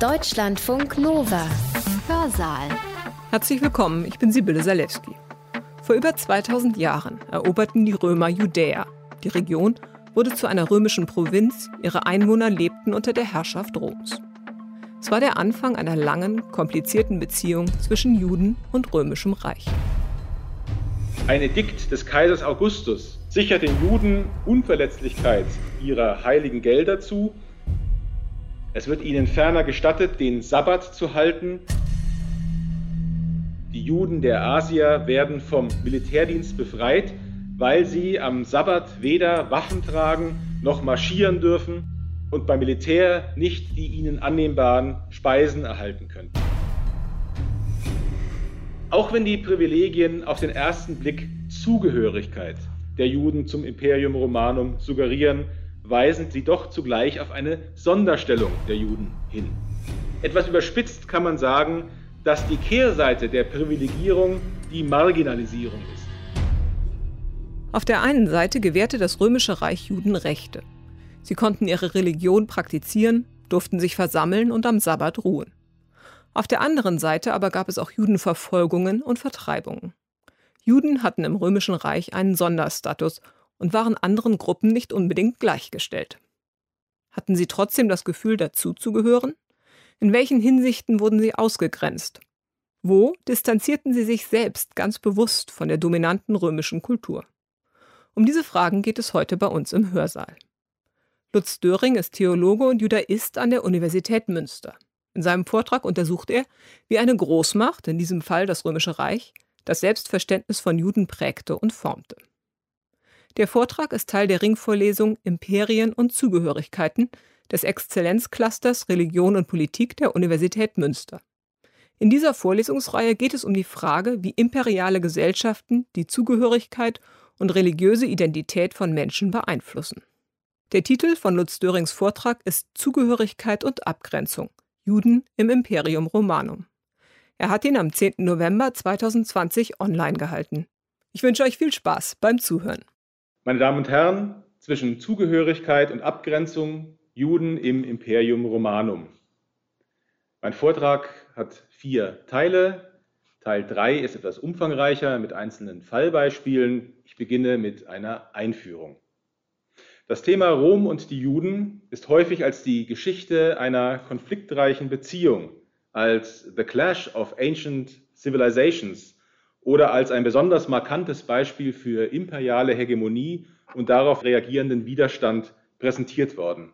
Deutschlandfunk Nova. Hörsaal. Herzlich willkommen, ich bin Sibylle Salewski. Vor über 2000 Jahren eroberten die Römer Judäa. Die Region wurde zu einer römischen Provinz, ihre Einwohner lebten unter der Herrschaft Roms. Es war der Anfang einer langen, komplizierten Beziehung zwischen Juden und römischem Reich. Ein Edikt des Kaisers Augustus sichert den Juden Unverletzlichkeit ihrer heiligen Gelder zu. Es wird ihnen ferner gestattet, den Sabbat zu halten. Die Juden der Asier werden vom Militärdienst befreit, weil sie am Sabbat weder Waffen tragen noch marschieren dürfen und beim Militär nicht die ihnen annehmbaren Speisen erhalten können. Auch wenn die Privilegien auf den ersten Blick Zugehörigkeit der Juden zum Imperium Romanum suggerieren, weisen sie doch zugleich auf eine Sonderstellung der Juden hin. Etwas überspitzt kann man sagen, dass die Kehrseite der Privilegierung die Marginalisierung ist. Auf der einen Seite gewährte das römische Reich Juden Rechte. Sie konnten ihre Religion praktizieren, durften sich versammeln und am Sabbat ruhen. Auf der anderen Seite aber gab es auch Judenverfolgungen und Vertreibungen. Juden hatten im römischen Reich einen Sonderstatus und waren anderen Gruppen nicht unbedingt gleichgestellt. Hatten sie trotzdem das Gefühl, dazuzugehören? In welchen Hinsichten wurden sie ausgegrenzt? Wo distanzierten sie sich selbst ganz bewusst von der dominanten römischen Kultur? Um diese Fragen geht es heute bei uns im Hörsaal. Lutz Döring ist Theologe und Judaist an der Universität Münster. In seinem Vortrag untersucht er, wie eine Großmacht, in diesem Fall das Römische Reich, das Selbstverständnis von Juden prägte und formte. Der Vortrag ist Teil der Ringvorlesung Imperien und Zugehörigkeiten des Exzellenzclusters Religion und Politik der Universität Münster. In dieser Vorlesungsreihe geht es um die Frage, wie imperiale Gesellschaften die Zugehörigkeit und religiöse Identität von Menschen beeinflussen. Der Titel von Lutz Dörings Vortrag ist Zugehörigkeit und Abgrenzung. Juden im Imperium Romanum. Er hat ihn am 10. November 2020 online gehalten. Ich wünsche euch viel Spaß beim Zuhören. Meine Damen und Herren, zwischen Zugehörigkeit und Abgrenzung Juden im Imperium Romanum. Mein Vortrag hat vier Teile. Teil 3 ist etwas umfangreicher mit einzelnen Fallbeispielen. Ich beginne mit einer Einführung. Das Thema Rom und die Juden ist häufig als die Geschichte einer konfliktreichen Beziehung, als The Clash of Ancient Civilizations oder als ein besonders markantes Beispiel für imperiale Hegemonie und darauf reagierenden Widerstand präsentiert worden.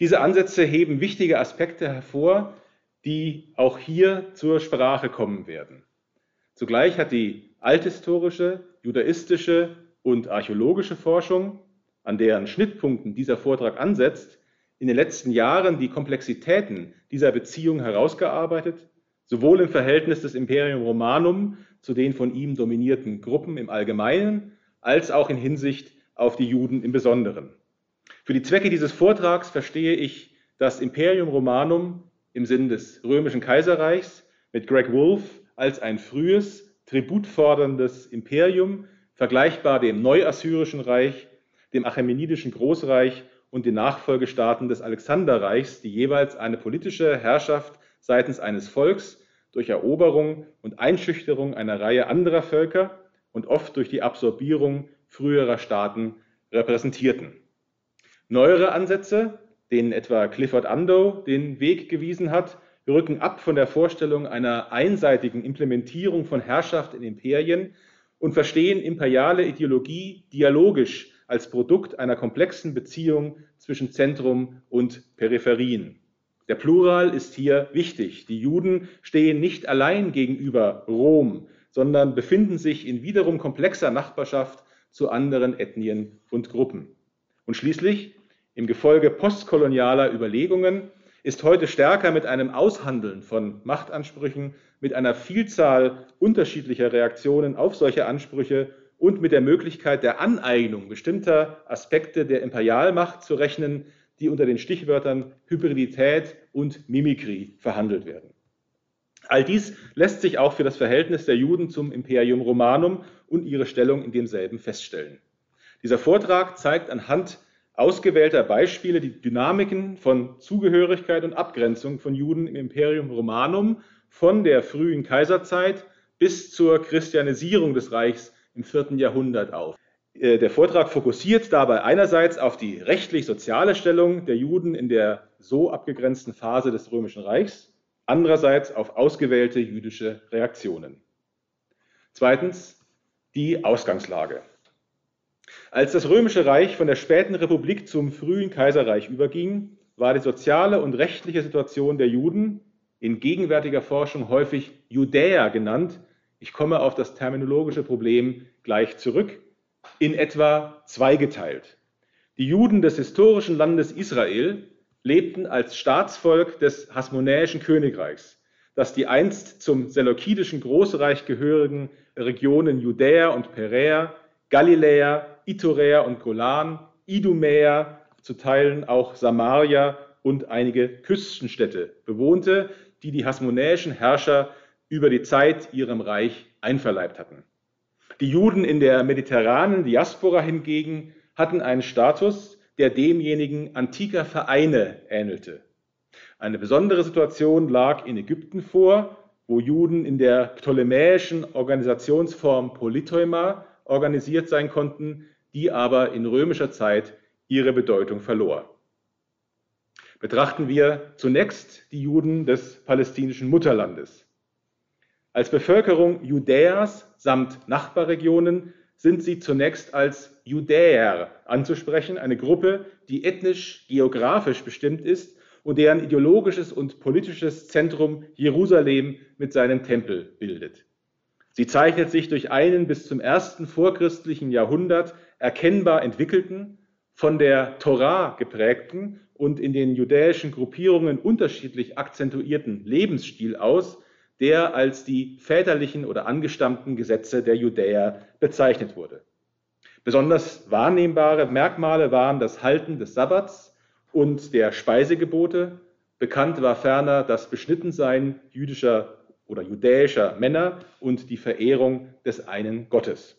Diese Ansätze heben wichtige Aspekte hervor, die auch hier zur Sprache kommen werden. Zugleich hat die althistorische, judaistische und archäologische Forschung an deren Schnittpunkten dieser Vortrag ansetzt, in den letzten Jahren die Komplexitäten dieser Beziehung herausgearbeitet, sowohl im Verhältnis des Imperium Romanum zu den von ihm dominierten Gruppen im Allgemeinen, als auch in Hinsicht auf die Juden im Besonderen. Für die Zwecke dieses Vortrags verstehe ich das Imperium Romanum im Sinn des römischen Kaiserreichs mit Greg Wolfe als ein frühes, tributforderndes Imperium, vergleichbar dem Neuassyrischen Reich dem Achämenidischen Großreich und den Nachfolgestaaten des Alexanderreichs, die jeweils eine politische Herrschaft seitens eines Volks durch Eroberung und Einschüchterung einer Reihe anderer Völker und oft durch die Absorbierung früherer Staaten repräsentierten. Neuere Ansätze, denen etwa Clifford Andow den Weg gewiesen hat, rücken ab von der Vorstellung einer einseitigen Implementierung von Herrschaft in Imperien und verstehen imperiale Ideologie dialogisch als Produkt einer komplexen Beziehung zwischen Zentrum und Peripherien. Der Plural ist hier wichtig. Die Juden stehen nicht allein gegenüber Rom, sondern befinden sich in wiederum komplexer Nachbarschaft zu anderen Ethnien und Gruppen. Und schließlich, im Gefolge postkolonialer Überlegungen, ist heute stärker mit einem Aushandeln von Machtansprüchen, mit einer Vielzahl unterschiedlicher Reaktionen auf solche Ansprüche und mit der Möglichkeit der Aneignung bestimmter Aspekte der Imperialmacht zu rechnen, die unter den Stichwörtern Hybridität und Mimikrie verhandelt werden. All dies lässt sich auch für das Verhältnis der Juden zum Imperium Romanum und ihre Stellung in demselben feststellen. Dieser Vortrag zeigt anhand ausgewählter Beispiele die Dynamiken von Zugehörigkeit und Abgrenzung von Juden im Imperium Romanum von der frühen Kaiserzeit bis zur Christianisierung des Reichs im vierten Jahrhundert auf. Äh, der Vortrag fokussiert dabei einerseits auf die rechtlich-soziale Stellung der Juden in der so abgegrenzten Phase des Römischen Reichs, andererseits auf ausgewählte jüdische Reaktionen. Zweitens die Ausgangslage. Als das Römische Reich von der späten Republik zum frühen Kaiserreich überging, war die soziale und rechtliche Situation der Juden, in gegenwärtiger Forschung häufig Judäer genannt, ich komme auf das terminologische Problem gleich zurück, in etwa zweigeteilt. Die Juden des historischen Landes Israel lebten als Staatsvolk des Hasmonäischen Königreichs, das die einst zum seleukidischen Großreich gehörigen Regionen Judäa und Peräa, Galiläa, Iturea und Golan, Idumäa, zu Teilen auch Samaria und einige Küstenstädte bewohnte, die die hasmonäischen Herrscher über die Zeit ihrem Reich einverleibt hatten. Die Juden in der mediterranen Diaspora hingegen hatten einen Status, der demjenigen antiker Vereine ähnelte. Eine besondere Situation lag in Ägypten vor, wo Juden in der ptolemäischen Organisationsform Polyteuma organisiert sein konnten, die aber in römischer Zeit ihre Bedeutung verlor. Betrachten wir zunächst die Juden des palästinischen Mutterlandes. Als Bevölkerung Judäas samt Nachbarregionen sind sie zunächst als Judäer anzusprechen, eine Gruppe, die ethnisch, geografisch bestimmt ist und deren ideologisches und politisches Zentrum Jerusalem mit seinem Tempel bildet. Sie zeichnet sich durch einen bis zum ersten vorchristlichen Jahrhundert erkennbar entwickelten, von der Torah geprägten und in den judäischen Gruppierungen unterschiedlich akzentuierten Lebensstil aus, der als die väterlichen oder angestammten Gesetze der Judäer bezeichnet wurde. Besonders wahrnehmbare Merkmale waren das Halten des Sabbats und der Speisegebote. Bekannt war ferner das Beschnittensein jüdischer oder judäischer Männer und die Verehrung des einen Gottes.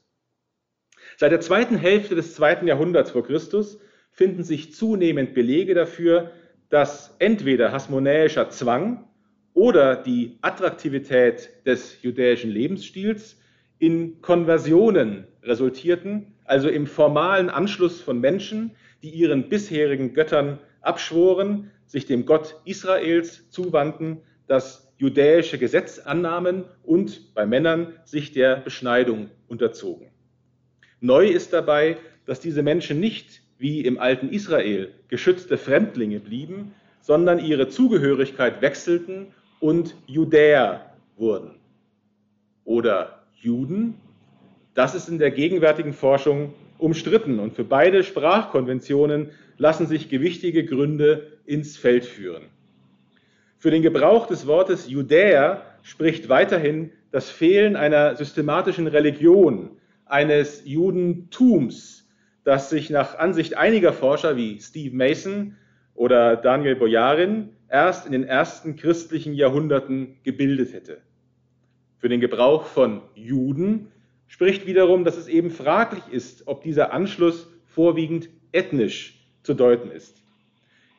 Seit der zweiten Hälfte des zweiten Jahrhunderts vor Christus finden sich zunehmend Belege dafür, dass entweder hasmonäischer Zwang oder die Attraktivität des judäischen Lebensstils in Konversionen resultierten, also im formalen Anschluss von Menschen, die ihren bisherigen Göttern abschworen, sich dem Gott Israels zuwandten, das judäische Gesetz annahmen und bei Männern sich der Beschneidung unterzogen. Neu ist dabei, dass diese Menschen nicht wie im alten Israel geschützte Fremdlinge blieben, sondern ihre Zugehörigkeit wechselten und Judäer wurden. Oder Juden, das ist in der gegenwärtigen Forschung umstritten und für beide Sprachkonventionen lassen sich gewichtige Gründe ins Feld führen. Für den Gebrauch des Wortes Judäer spricht weiterhin das Fehlen einer systematischen Religion, eines Judentums, das sich nach Ansicht einiger Forscher wie Steve Mason oder Daniel Boyarin erst in den ersten christlichen Jahrhunderten gebildet hätte. Für den Gebrauch von Juden spricht wiederum, dass es eben fraglich ist, ob dieser Anschluss vorwiegend ethnisch zu deuten ist.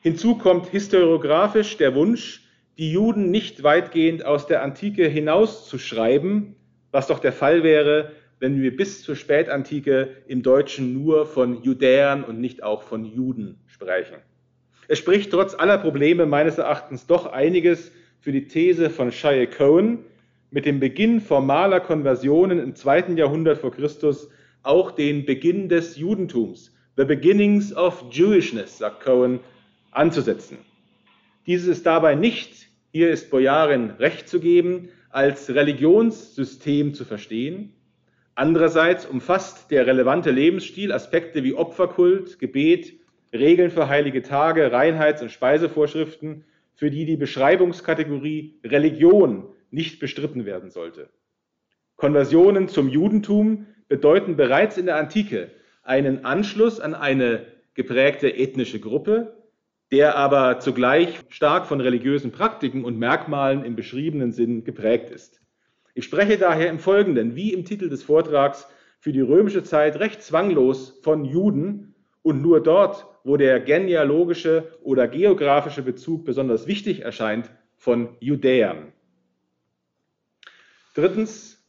Hinzu kommt historiografisch der Wunsch, die Juden nicht weitgehend aus der Antike hinauszuschreiben, was doch der Fall wäre, wenn wir bis zur Spätantike im Deutschen nur von Judäern und nicht auch von Juden sprechen. Es spricht trotz aller Probleme meines Erachtens doch einiges für die These von Shia Cohen, mit dem Beginn formaler Konversionen im zweiten Jahrhundert vor Christus auch den Beginn des Judentums, the beginnings of Jewishness, sagt Cohen, anzusetzen. Dieses ist dabei nicht, hier ist Bojarin recht zu geben, als Religionssystem zu verstehen. Andererseits umfasst der relevante Lebensstil Aspekte wie Opferkult, Gebet, Regeln für heilige Tage, Reinheits- und Speisevorschriften, für die die Beschreibungskategorie Religion nicht bestritten werden sollte. Konversionen zum Judentum bedeuten bereits in der Antike einen Anschluss an eine geprägte ethnische Gruppe, der aber zugleich stark von religiösen Praktiken und Merkmalen im beschriebenen Sinn geprägt ist. Ich spreche daher im Folgenden, wie im Titel des Vortrags, für die römische Zeit recht zwanglos von Juden und nur dort, wo der genealogische oder geografische Bezug besonders wichtig erscheint, von Judäern. Drittens,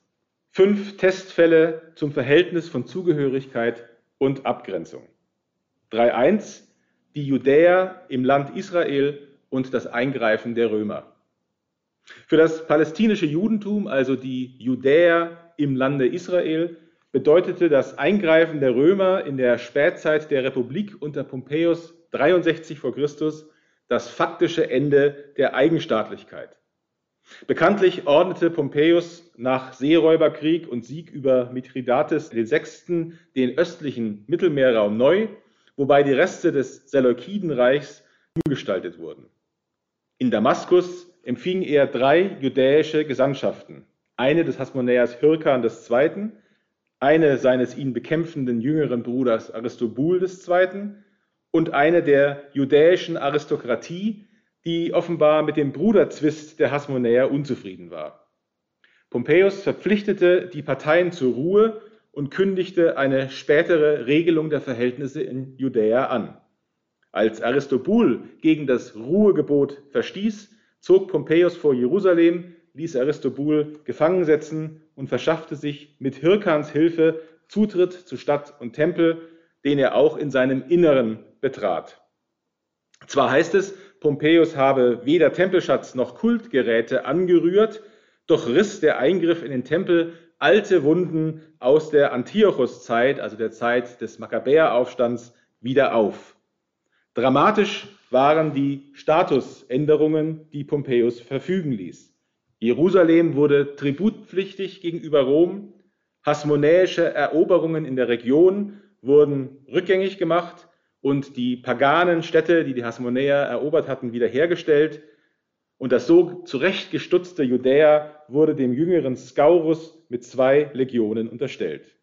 fünf Testfälle zum Verhältnis von Zugehörigkeit und Abgrenzung. 3.1, die Judäer im Land Israel und das Eingreifen der Römer. Für das palästinische Judentum, also die Judäer im Lande Israel, bedeutete das Eingreifen der Römer in der Spätzeit der Republik unter Pompeius 63 v. Chr. das faktische Ende der Eigenstaatlichkeit. Bekanntlich ordnete Pompeius nach Seeräuberkrieg und Sieg über Mithridates VI. den östlichen Mittelmeerraum neu, wobei die Reste des Seleukidenreichs umgestaltet wurden. In Damaskus empfing er drei judäische Gesandtschaften, eine des Hasmonäers Hirkan II., eine seines ihn bekämpfenden jüngeren Bruders Aristobul II. und eine der judäischen Aristokratie, die offenbar mit dem Bruderzwist der Hasmonäer unzufrieden war. Pompeius verpflichtete die Parteien zur Ruhe und kündigte eine spätere Regelung der Verhältnisse in Judäa an. Als Aristobul gegen das Ruhegebot verstieß, zog Pompeius vor Jerusalem, ließ Aristobul gefangen setzen und verschaffte sich mit Hirkans Hilfe Zutritt zu Stadt und Tempel, den er auch in seinem Inneren betrat. Zwar heißt es, Pompeius habe weder Tempelschatz noch Kultgeräte angerührt, doch riss der Eingriff in den Tempel alte Wunden aus der Antiochus-Zeit, also der Zeit des Makkabäeraufstands, wieder auf. Dramatisch waren die Statusänderungen, die Pompeius verfügen ließ. Jerusalem wurde tributpflichtig gegenüber Rom, hasmonäische Eroberungen in der Region wurden rückgängig gemacht und die paganen Städte, die die Hasmonäer erobert hatten, wiederhergestellt. Und das so zurechtgestutzte Judäa wurde dem jüngeren Scaurus mit zwei Legionen unterstellt.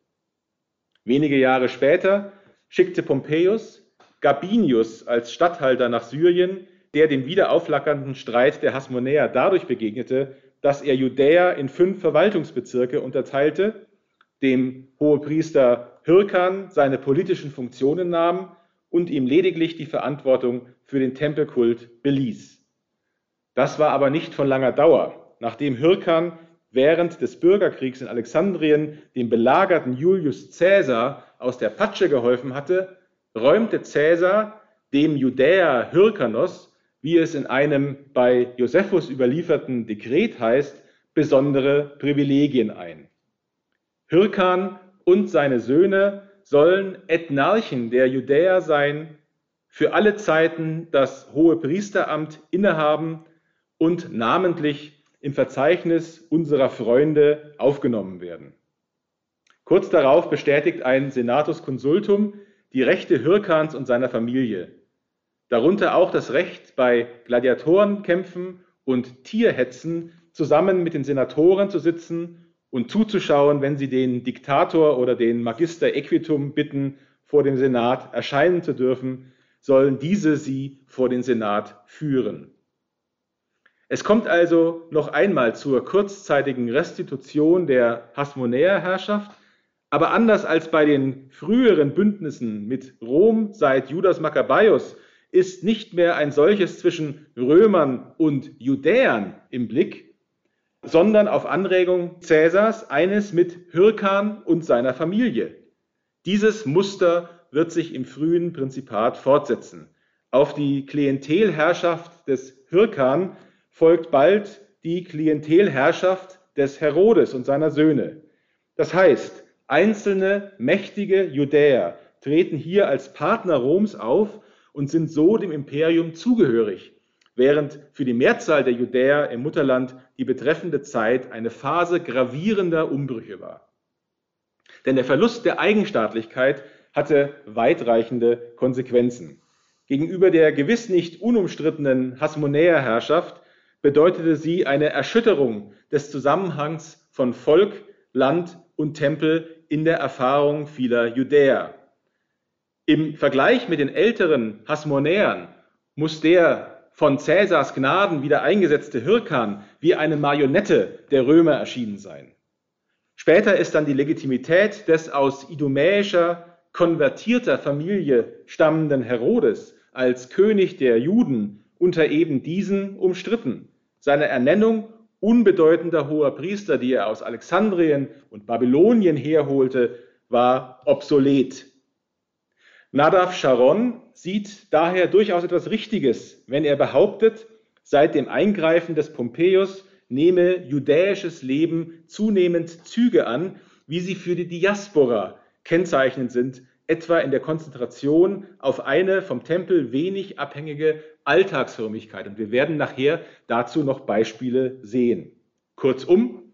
Wenige Jahre später schickte Pompeius Gabinius als Statthalter nach Syrien, der dem wiederauflackernden Streit der Hasmonäer dadurch begegnete, dass er Judäa in fünf Verwaltungsbezirke unterteilte, dem Hohepriester Hirkan seine politischen Funktionen nahm und ihm lediglich die Verantwortung für den Tempelkult beließ. Das war aber nicht von langer Dauer. Nachdem Hirkan während des Bürgerkriegs in Alexandrien dem belagerten Julius Caesar aus der Patsche geholfen hatte, räumte Caesar dem Judäer Hyrkanos, wie es in einem bei Josephus überlieferten Dekret heißt, besondere Privilegien ein. Hyrkan und seine Söhne sollen Ethnarchen der Judäer sein, für alle Zeiten das hohe Priesteramt innehaben und namentlich im Verzeichnis unserer Freunde aufgenommen werden. Kurz darauf bestätigt ein Senatus Consultum die Rechte Hirkans und seiner Familie, darunter auch das Recht, bei Gladiatorenkämpfen und Tierhetzen zusammen mit den Senatoren zu sitzen und zuzuschauen, wenn sie den Diktator oder den Magister Equitum bitten, vor dem Senat erscheinen zu dürfen, sollen diese sie vor den Senat führen. Es kommt also noch einmal zur kurzzeitigen Restitution der Hasmonäerherrschaft, aber anders als bei den früheren Bündnissen mit Rom seit Judas Maccabäus ist nicht mehr ein solches zwischen Römern und Judäern im Blick, sondern auf Anregung Cäsars eines mit Hyrkan und seiner Familie. Dieses Muster wird sich im frühen Prinzipat fortsetzen. Auf die Klientelherrschaft des Hyrkan folgt bald die Klientelherrschaft des Herodes und seiner Söhne. Das heißt, Einzelne mächtige Judäer treten hier als Partner Roms auf und sind so dem Imperium zugehörig, während für die Mehrzahl der Judäer im Mutterland die betreffende Zeit eine Phase gravierender Umbrüche war. Denn der Verlust der Eigenstaatlichkeit hatte weitreichende Konsequenzen. Gegenüber der gewiss nicht unumstrittenen Hasmonäerherrschaft bedeutete sie eine Erschütterung des Zusammenhangs von Volk, Land und Tempel in der Erfahrung vieler Judäer. Im Vergleich mit den älteren Hasmonäern muss der von Cäsars Gnaden wieder eingesetzte Hirkan wie eine Marionette der Römer erschienen sein. Später ist dann die Legitimität des aus idumäischer konvertierter Familie stammenden Herodes als König der Juden unter eben diesen umstritten. Seine Ernennung unbedeutender hoher Priester, die er aus Alexandrien und Babylonien herholte, war obsolet. Nadav Sharon sieht daher durchaus etwas Richtiges, wenn er behauptet, seit dem Eingreifen des Pompeius nehme judäisches Leben zunehmend Züge an, wie sie für die Diaspora kennzeichnend sind, etwa in der Konzentration auf eine vom Tempel wenig abhängige Alltagsfrömmigkeit. Und wir werden nachher dazu noch Beispiele sehen. Kurzum,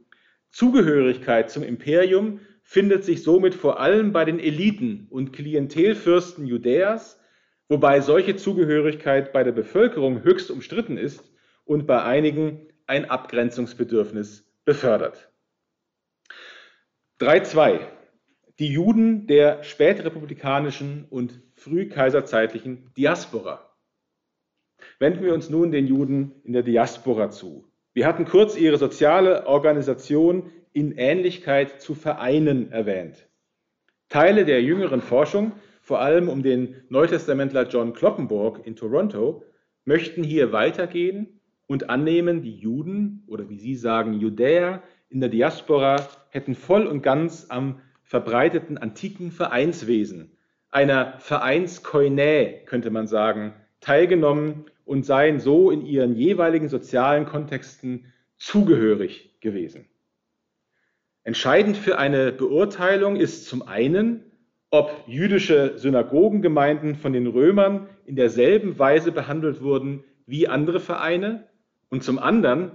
Zugehörigkeit zum Imperium findet sich somit vor allem bei den Eliten und Klientelfürsten Judäas, wobei solche Zugehörigkeit bei der Bevölkerung höchst umstritten ist und bei einigen ein Abgrenzungsbedürfnis befördert. 3.2. Die Juden der spätrepublikanischen und frühkaiserzeitlichen Diaspora. Wenden wir uns nun den Juden in der Diaspora zu. Wir hatten kurz ihre soziale Organisation in Ähnlichkeit zu Vereinen erwähnt. Teile der jüngeren Forschung, vor allem um den Neutestamentler John Kloppenburg in Toronto, möchten hier weitergehen und annehmen, die Juden oder wie Sie sagen Judäer in der Diaspora hätten voll und ganz am verbreiteten antiken Vereinswesen, einer Vereinskoinä, könnte man sagen, teilgenommen und seien so in ihren jeweiligen sozialen Kontexten zugehörig gewesen. Entscheidend für eine Beurteilung ist zum einen, ob jüdische Synagogengemeinden von den Römern in derselben Weise behandelt wurden wie andere Vereine und zum anderen,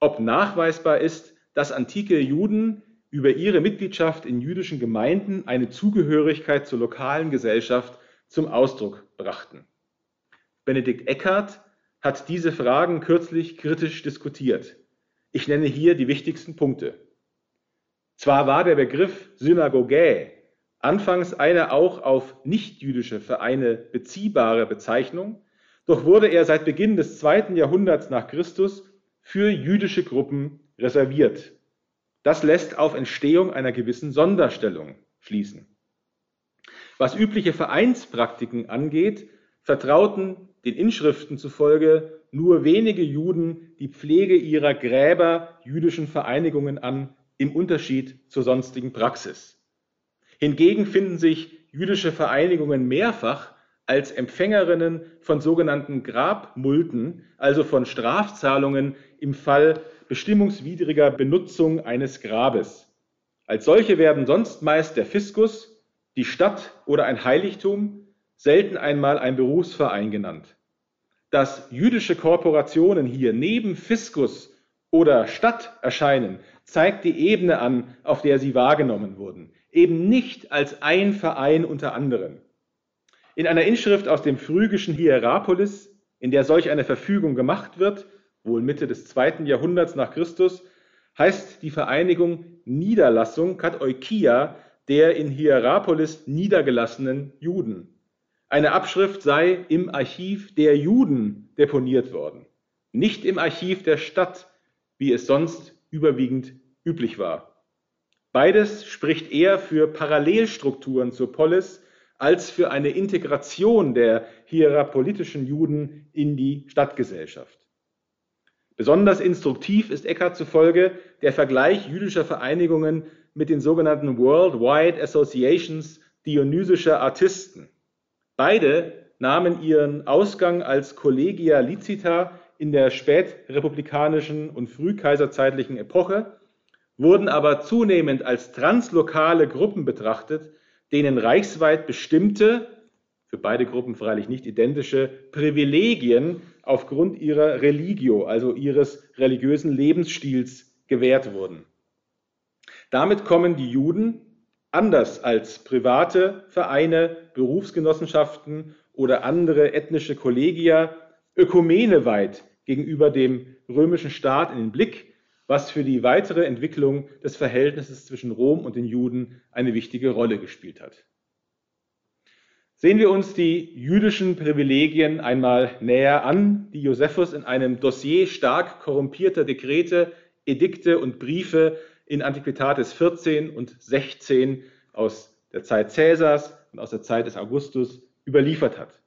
ob nachweisbar ist, dass antike Juden über ihre Mitgliedschaft in jüdischen Gemeinden eine Zugehörigkeit zur lokalen Gesellschaft zum Ausdruck brachten. Benedikt Eckert hat diese Fragen kürzlich kritisch diskutiert. Ich nenne hier die wichtigsten Punkte. Zwar war der Begriff Synagoge anfangs eine auch auf nichtjüdische Vereine beziehbare Bezeichnung, doch wurde er seit Beginn des zweiten Jahrhunderts nach Christus für jüdische Gruppen reserviert. Das lässt auf Entstehung einer gewissen Sonderstellung schließen. Was übliche Vereinspraktiken angeht, vertrauten den Inschriften zufolge nur wenige Juden die Pflege ihrer Gräber jüdischen Vereinigungen an, im Unterschied zur sonstigen Praxis. Hingegen finden sich jüdische Vereinigungen mehrfach als Empfängerinnen von sogenannten Grabmulden, also von Strafzahlungen im Fall bestimmungswidriger Benutzung eines Grabes. Als solche werden sonst meist der Fiskus, die Stadt oder ein Heiligtum, selten einmal ein Berufsverein genannt. Dass jüdische Korporationen hier neben Fiskus oder Stadt erscheinen, zeigt die Ebene an, auf der sie wahrgenommen wurden, eben nicht als ein Verein unter anderen. In einer Inschrift aus dem phrygischen Hierapolis, in der solch eine Verfügung gemacht wird, wohl Mitte des zweiten Jahrhunderts nach Christus, heißt die Vereinigung Niederlassung Katoikia der in Hierapolis niedergelassenen Juden. Eine Abschrift sei im Archiv der Juden deponiert worden, nicht im Archiv der Stadt, wie es sonst überwiegend üblich war. Beides spricht eher für Parallelstrukturen zur Polis als für eine Integration der hierapolitischen Juden in die Stadtgesellschaft. Besonders instruktiv ist Eckart zufolge der Vergleich jüdischer Vereinigungen mit den sogenannten Worldwide Associations dionysischer Artisten. Beide nahmen ihren Ausgang als Collegia Licita in der spätrepublikanischen und frühkaiserzeitlichen Epoche, wurden aber zunehmend als translokale Gruppen betrachtet, denen reichsweit bestimmte, für beide Gruppen freilich nicht identische, Privilegien aufgrund ihrer Religio, also ihres religiösen Lebensstils, gewährt wurden. Damit kommen die Juden, anders als private Vereine, Berufsgenossenschaften oder andere ethnische Kollegia, ökumeneweit gegenüber dem römischen Staat in den Blick, was für die weitere Entwicklung des Verhältnisses zwischen Rom und den Juden eine wichtige Rolle gespielt hat. Sehen wir uns die jüdischen Privilegien einmal näher an, die Josephus in einem Dossier stark korrumpierter Dekrete, Edikte und Briefe in Antiquitatis 14 und 16 aus der Zeit Cäsars und aus der Zeit des Augustus überliefert hat.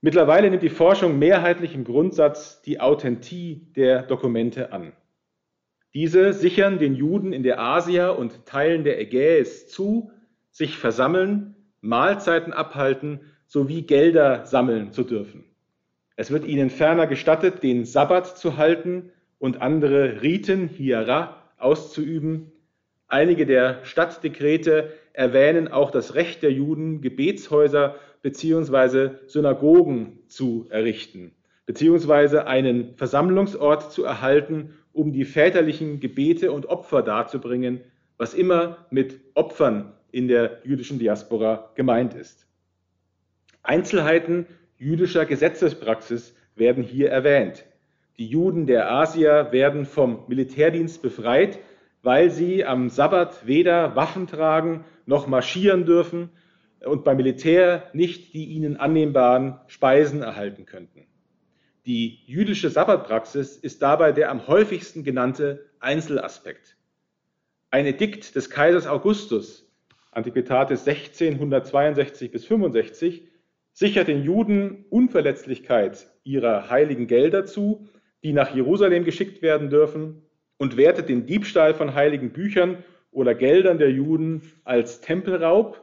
Mittlerweile nimmt die Forschung mehrheitlich im Grundsatz die Authentie der Dokumente an. Diese sichern den Juden in der Asia und Teilen der Ägäis zu, sich versammeln, Mahlzeiten abhalten sowie Gelder sammeln zu dürfen. Es wird ihnen ferner gestattet, den Sabbat zu halten und andere Riten, Hiera, auszuüben. Einige der Stadtdekrete erwähnen auch das Recht der Juden, Gebetshäuser bzw. Synagogen zu errichten, beziehungsweise einen Versammlungsort zu erhalten, um die väterlichen Gebete und Opfer darzubringen, was immer mit Opfern in der jüdischen Diaspora gemeint ist. Einzelheiten jüdischer Gesetzespraxis werden hier erwähnt. Die Juden der Asier werden vom Militärdienst befreit, weil sie am Sabbat weder Waffen tragen noch marschieren dürfen und beim Militär nicht die ihnen annehmbaren Speisen erhalten könnten. Die jüdische Sabbatpraxis ist dabei der am häufigsten genannte Einzelaspekt. Ein Edikt des Kaisers Augustus, Antiquitatis 16, 162 bis 65, sichert den Juden Unverletzlichkeit ihrer heiligen Gelder zu die nach Jerusalem geschickt werden dürfen und wertet den Diebstahl von heiligen Büchern oder Geldern der Juden als Tempelraub.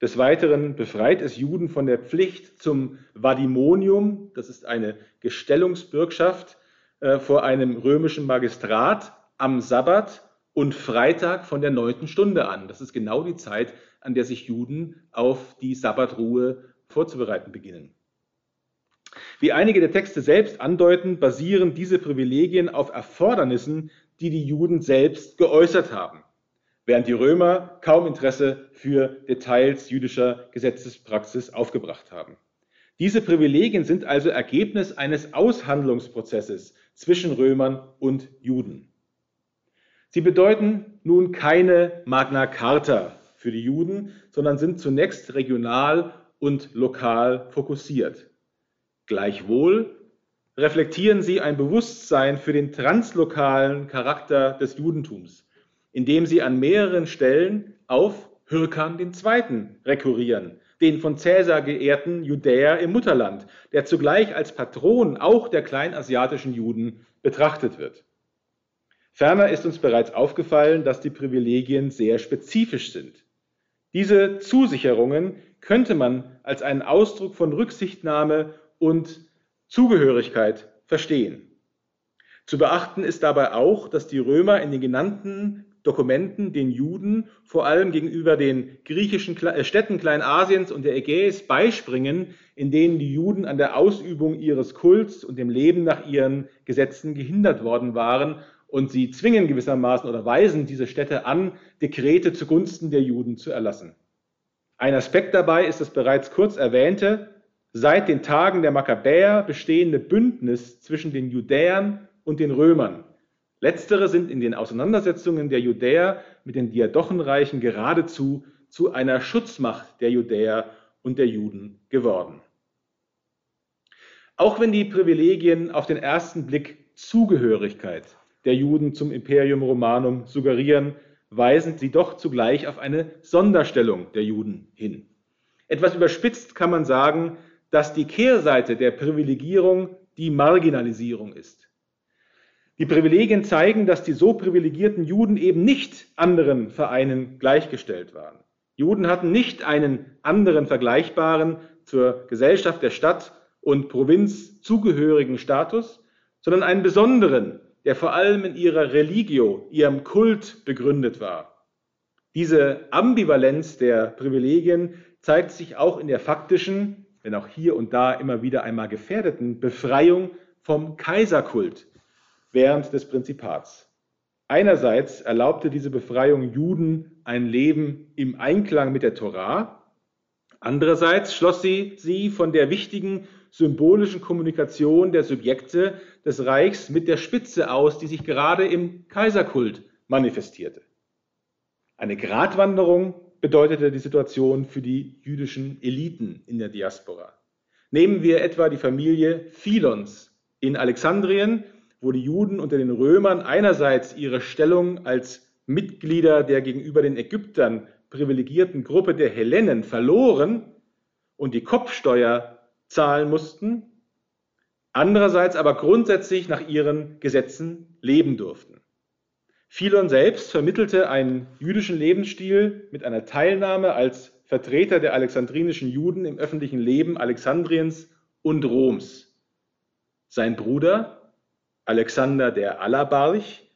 Des Weiteren befreit es Juden von der Pflicht zum Vadimonium, das ist eine Gestellungsbürgschaft äh, vor einem römischen Magistrat am Sabbat und Freitag von der neunten Stunde an. Das ist genau die Zeit, an der sich Juden auf die Sabbatruhe vorzubereiten beginnen. Wie einige der Texte selbst andeuten, basieren diese Privilegien auf Erfordernissen, die die Juden selbst geäußert haben, während die Römer kaum Interesse für Details jüdischer Gesetzespraxis aufgebracht haben. Diese Privilegien sind also Ergebnis eines Aushandlungsprozesses zwischen Römern und Juden. Sie bedeuten nun keine Magna Carta für die Juden, sondern sind zunächst regional und lokal fokussiert. Gleichwohl reflektieren sie ein Bewusstsein für den translokalen Charakter des Judentums, indem sie an mehreren Stellen auf Hyrkan II. rekurrieren, den von Cäsar geehrten Judäer im Mutterland, der zugleich als Patron auch der kleinasiatischen Juden betrachtet wird. Ferner ist uns bereits aufgefallen, dass die Privilegien sehr spezifisch sind. Diese Zusicherungen könnte man als einen Ausdruck von Rücksichtnahme und Zugehörigkeit verstehen. Zu beachten ist dabei auch, dass die Römer in den genannten Dokumenten den Juden vor allem gegenüber den griechischen äh, Städten Kleinasiens und der Ägäis beispringen, in denen die Juden an der Ausübung ihres Kults und dem Leben nach ihren Gesetzen gehindert worden waren und sie zwingen gewissermaßen oder weisen diese Städte an, Dekrete zugunsten der Juden zu erlassen. Ein Aspekt dabei ist das bereits kurz erwähnte, seit den Tagen der Makkabäer bestehende Bündnis zwischen den Judäern und den Römern. Letztere sind in den Auseinandersetzungen der Judäer mit den Diadochenreichen geradezu zu einer Schutzmacht der Judäer und der Juden geworden. Auch wenn die Privilegien auf den ersten Blick Zugehörigkeit der Juden zum Imperium Romanum suggerieren, weisen sie doch zugleich auf eine Sonderstellung der Juden hin. Etwas überspitzt kann man sagen, dass die Kehrseite der Privilegierung die Marginalisierung ist. Die Privilegien zeigen, dass die so privilegierten Juden eben nicht anderen Vereinen gleichgestellt waren. Juden hatten nicht einen anderen vergleichbaren zur Gesellschaft der Stadt und Provinz zugehörigen Status, sondern einen besonderen, der vor allem in ihrer Religio, ihrem Kult begründet war. Diese Ambivalenz der Privilegien zeigt sich auch in der faktischen wenn auch hier und da immer wieder einmal gefährdeten, Befreiung vom Kaiserkult während des Prinzipats. Einerseits erlaubte diese Befreiung Juden ein Leben im Einklang mit der Torah, andererseits schloss sie sie von der wichtigen symbolischen Kommunikation der Subjekte des Reichs mit der Spitze aus, die sich gerade im Kaiserkult manifestierte. Eine Gratwanderung bedeutete die Situation für die jüdischen Eliten in der Diaspora. Nehmen wir etwa die Familie Philons in Alexandrien, wo die Juden unter den Römern einerseits ihre Stellung als Mitglieder der gegenüber den Ägyptern privilegierten Gruppe der Hellenen verloren und die Kopfsteuer zahlen mussten, andererseits aber grundsätzlich nach ihren Gesetzen leben durften. Philon selbst vermittelte einen jüdischen Lebensstil mit einer Teilnahme als Vertreter der alexandrinischen Juden im öffentlichen Leben Alexandriens und Roms. Sein Bruder Alexander der Allerbarch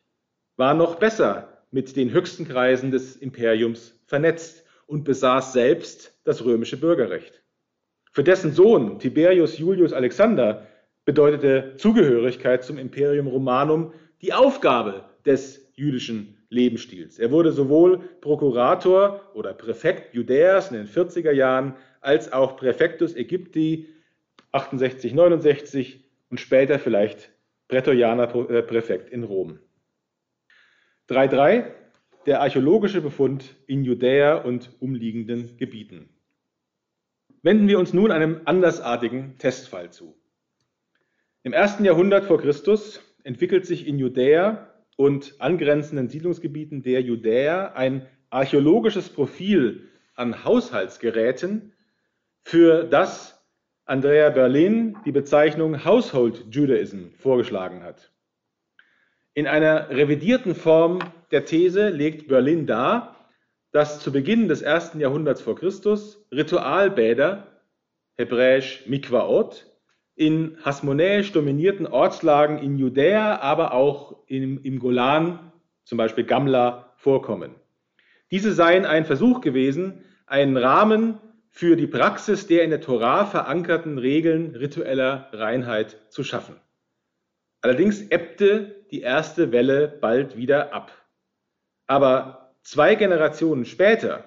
war noch besser mit den höchsten Kreisen des Imperiums vernetzt und besaß selbst das römische Bürgerrecht. Für dessen Sohn Tiberius Julius Alexander bedeutete Zugehörigkeit zum Imperium Romanum die Aufgabe des jüdischen Lebensstils. Er wurde sowohl Prokurator oder Präfekt Judäas in den 40er Jahren als auch Präfectus Ägypti 68, 69 und später vielleicht Prätorianer äh, Präfekt in Rom. 3.3 Der archäologische Befund in Judäa und umliegenden Gebieten. Wenden wir uns nun einem andersartigen Testfall zu. Im ersten Jahrhundert vor Christus entwickelt sich in Judäa und angrenzenden Siedlungsgebieten der Judäer ein archäologisches Profil an Haushaltsgeräten, für das Andrea Berlin die Bezeichnung Household Judaism vorgeschlagen hat. In einer revidierten Form der These legt Berlin dar, dass zu Beginn des ersten Jahrhunderts vor Christus Ritualbäder, hebräisch Mikvaot, in hasmonäisch dominierten Ortslagen in Judäa, aber auch im, im Golan, zum Beispiel Gamla, vorkommen. Diese seien ein Versuch gewesen, einen Rahmen für die Praxis der in der Torah verankerten Regeln ritueller Reinheit zu schaffen. Allerdings ebbte die erste Welle bald wieder ab. Aber zwei Generationen später,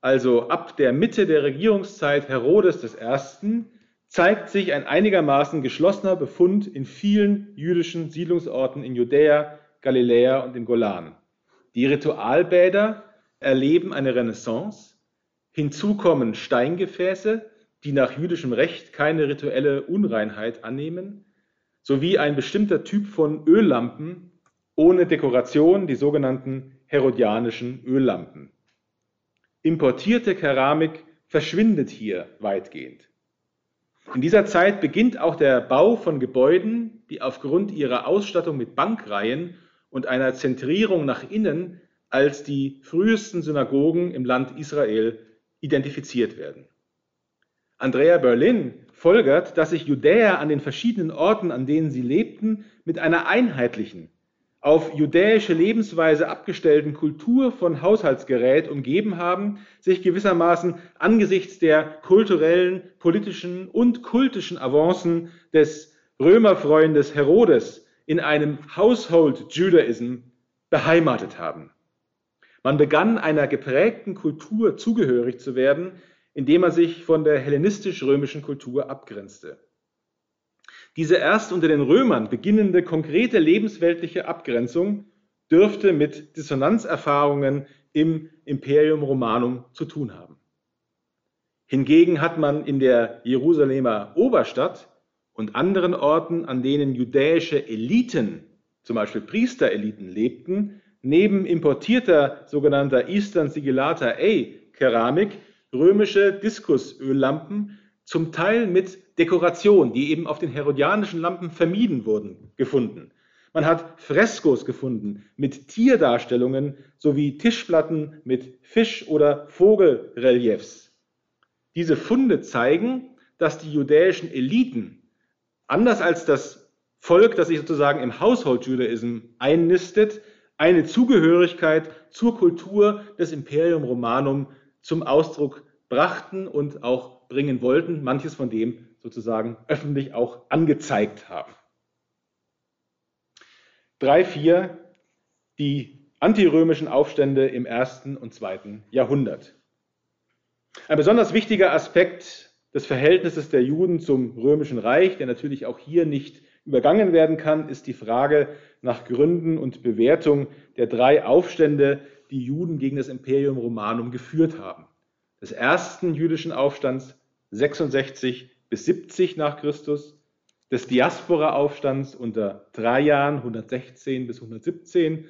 also ab der Mitte der Regierungszeit Herodes I., zeigt sich ein einigermaßen geschlossener Befund in vielen jüdischen Siedlungsorten in Judäa, Galiläa und im Golan. Die Ritualbäder erleben eine Renaissance. Hinzu kommen Steingefäße, die nach jüdischem Recht keine rituelle Unreinheit annehmen, sowie ein bestimmter Typ von Öllampen ohne Dekoration, die sogenannten herodianischen Öllampen. Importierte Keramik verschwindet hier weitgehend. In dieser Zeit beginnt auch der Bau von Gebäuden, die aufgrund ihrer Ausstattung mit Bankreihen und einer Zentrierung nach innen als die frühesten Synagogen im Land Israel identifiziert werden. Andrea Berlin folgert, dass sich Judäer an den verschiedenen Orten, an denen sie lebten, mit einer einheitlichen, auf judäische Lebensweise abgestellten Kultur von Haushaltsgerät umgeben haben, sich gewissermaßen angesichts der kulturellen, politischen und kultischen Avancen des Römerfreundes Herodes in einem Household Judaism beheimatet haben. Man begann einer geprägten Kultur zugehörig zu werden, indem man sich von der hellenistisch-römischen Kultur abgrenzte. Diese erst unter den Römern beginnende konkrete lebensweltliche Abgrenzung dürfte mit Dissonanzerfahrungen im Imperium Romanum zu tun haben. Hingegen hat man in der Jerusalemer Oberstadt und anderen Orten, an denen judäische Eliten, zum Beispiel Priestereliten, lebten, neben importierter sogenannter Eastern Sigillata A Keramik römische Diskusöllampen, zum Teil mit Dekoration, die eben auf den herodianischen Lampen vermieden wurden, gefunden. Man hat Freskos gefunden mit Tierdarstellungen sowie Tischplatten mit Fisch- oder Vogelreliefs. Diese Funde zeigen, dass die judäischen Eliten, anders als das Volk, das sich sozusagen im Household Judaism einnistet, eine Zugehörigkeit zur Kultur des Imperium Romanum zum Ausdruck brachten und auch bringen wollten, manches von dem sozusagen öffentlich auch angezeigt haben. 3, 4, die antirömischen Aufstände im ersten und zweiten Jahrhundert. Ein besonders wichtiger Aspekt des Verhältnisses der Juden zum römischen Reich, der natürlich auch hier nicht übergangen werden kann, ist die Frage nach Gründen und Bewertung der drei Aufstände, die Juden gegen das Imperium Romanum geführt haben des ersten jüdischen Aufstands 66 bis 70 nach Christus, des Diaspora-Aufstands unter Trajan 116 bis 117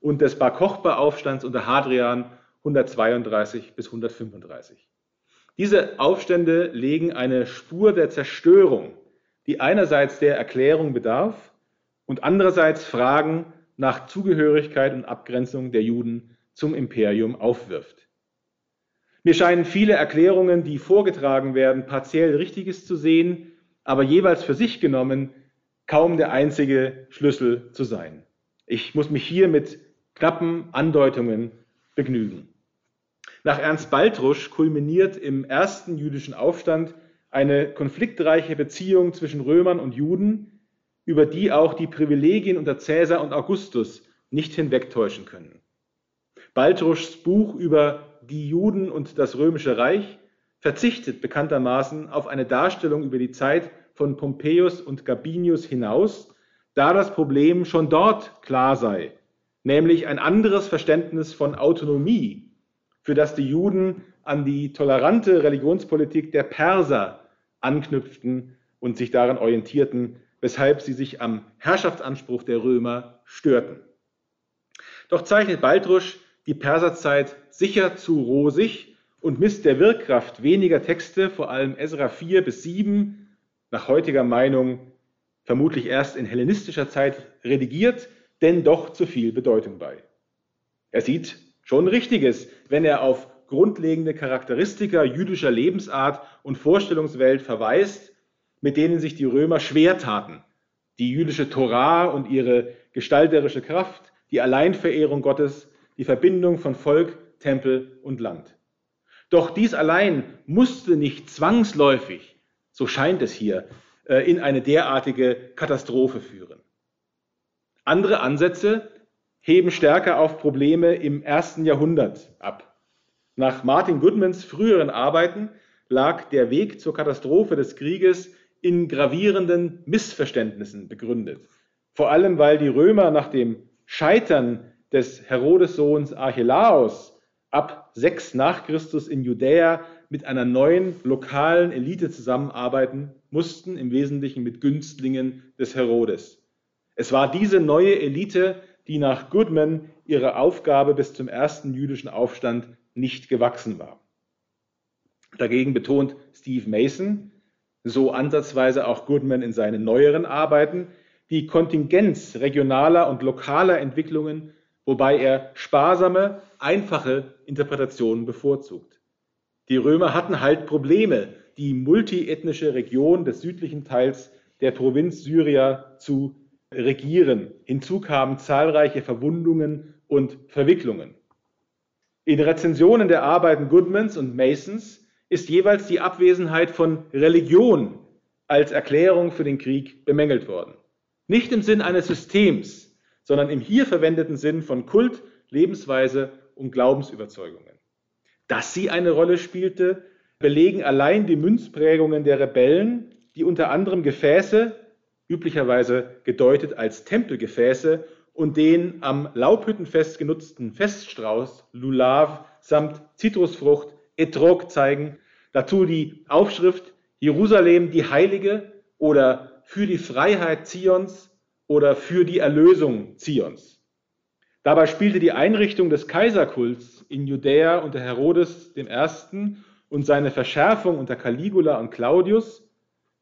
und des Bar Kochba-Aufstands unter Hadrian 132 bis 135. Diese Aufstände legen eine Spur der Zerstörung, die einerseits der Erklärung bedarf und andererseits Fragen nach Zugehörigkeit und Abgrenzung der Juden zum Imperium aufwirft. Mir scheinen viele Erklärungen, die vorgetragen werden, partiell Richtiges zu sehen, aber jeweils für sich genommen kaum der einzige Schlüssel zu sein. Ich muss mich hier mit knappen Andeutungen begnügen. Nach Ernst Baltrusch kulminiert im ersten jüdischen Aufstand eine konfliktreiche Beziehung zwischen Römern und Juden, über die auch die Privilegien unter Cäsar und Augustus nicht hinwegtäuschen können. Baltruschs Buch über die Juden und das römische Reich verzichtet bekanntermaßen auf eine Darstellung über die Zeit von Pompeius und Gabinius hinaus, da das Problem schon dort klar sei, nämlich ein anderes Verständnis von Autonomie, für das die Juden an die tolerante Religionspolitik der Perser anknüpften und sich daran orientierten, weshalb sie sich am Herrschaftsanspruch der Römer störten. Doch zeichnet Baltrusch die Perserzeit sicher zu rosig und misst der Wirkkraft weniger Texte, vor allem Esra 4 bis 7, nach heutiger Meinung vermutlich erst in hellenistischer Zeit redigiert, denn doch zu viel Bedeutung bei. Er sieht schon Richtiges, wenn er auf grundlegende Charakteristika jüdischer Lebensart und Vorstellungswelt verweist, mit denen sich die Römer schwer taten. Die jüdische Torah und ihre gestalterische Kraft, die Alleinverehrung Gottes, die Verbindung von Volk, Tempel und Land. Doch dies allein musste nicht zwangsläufig so scheint es hier, äh, in eine derartige Katastrophe führen. Andere Ansätze heben stärker auf Probleme im ersten Jahrhundert ab. Nach Martin Goodmans früheren Arbeiten lag der Weg zur Katastrophe des Krieges in gravierenden Missverständnissen begründet. Vor allem, weil die Römer nach dem Scheitern des Herodes-Sohns Archelaos ab 6 nach Christus in Judäa mit einer neuen lokalen Elite zusammenarbeiten mussten, im Wesentlichen mit Günstlingen des Herodes. Es war diese neue Elite, die nach Goodman ihrer Aufgabe bis zum ersten jüdischen Aufstand nicht gewachsen war. Dagegen betont Steve Mason, so ansatzweise auch Goodman in seinen neueren Arbeiten, die Kontingenz regionaler und lokaler Entwicklungen, wobei er sparsame, einfache Interpretationen bevorzugt. Die Römer hatten halt Probleme, die multiethnische Region des südlichen Teils der Provinz Syria zu regieren. Hinzu kamen zahlreiche Verwundungen und Verwicklungen. In Rezensionen der Arbeiten Goodmans und Masons ist jeweils die Abwesenheit von Religion als Erklärung für den Krieg bemängelt worden. Nicht im Sinn eines Systems, sondern im hier verwendeten Sinn von Kult, Lebensweise und Glaubensüberzeugungen. Dass sie eine Rolle spielte, belegen allein die Münzprägungen der Rebellen, die unter anderem Gefäße, üblicherweise gedeutet als Tempelgefäße, und den am Laubhüttenfest genutzten Feststrauß, Lulav samt Zitrusfrucht, Etrog zeigen. Dazu die Aufschrift Jerusalem die Heilige oder für die Freiheit Zions oder für die Erlösung Zions. Dabei spielte die Einrichtung des Kaiserkults in Judäa unter Herodes I. und seine Verschärfung unter Caligula und Claudius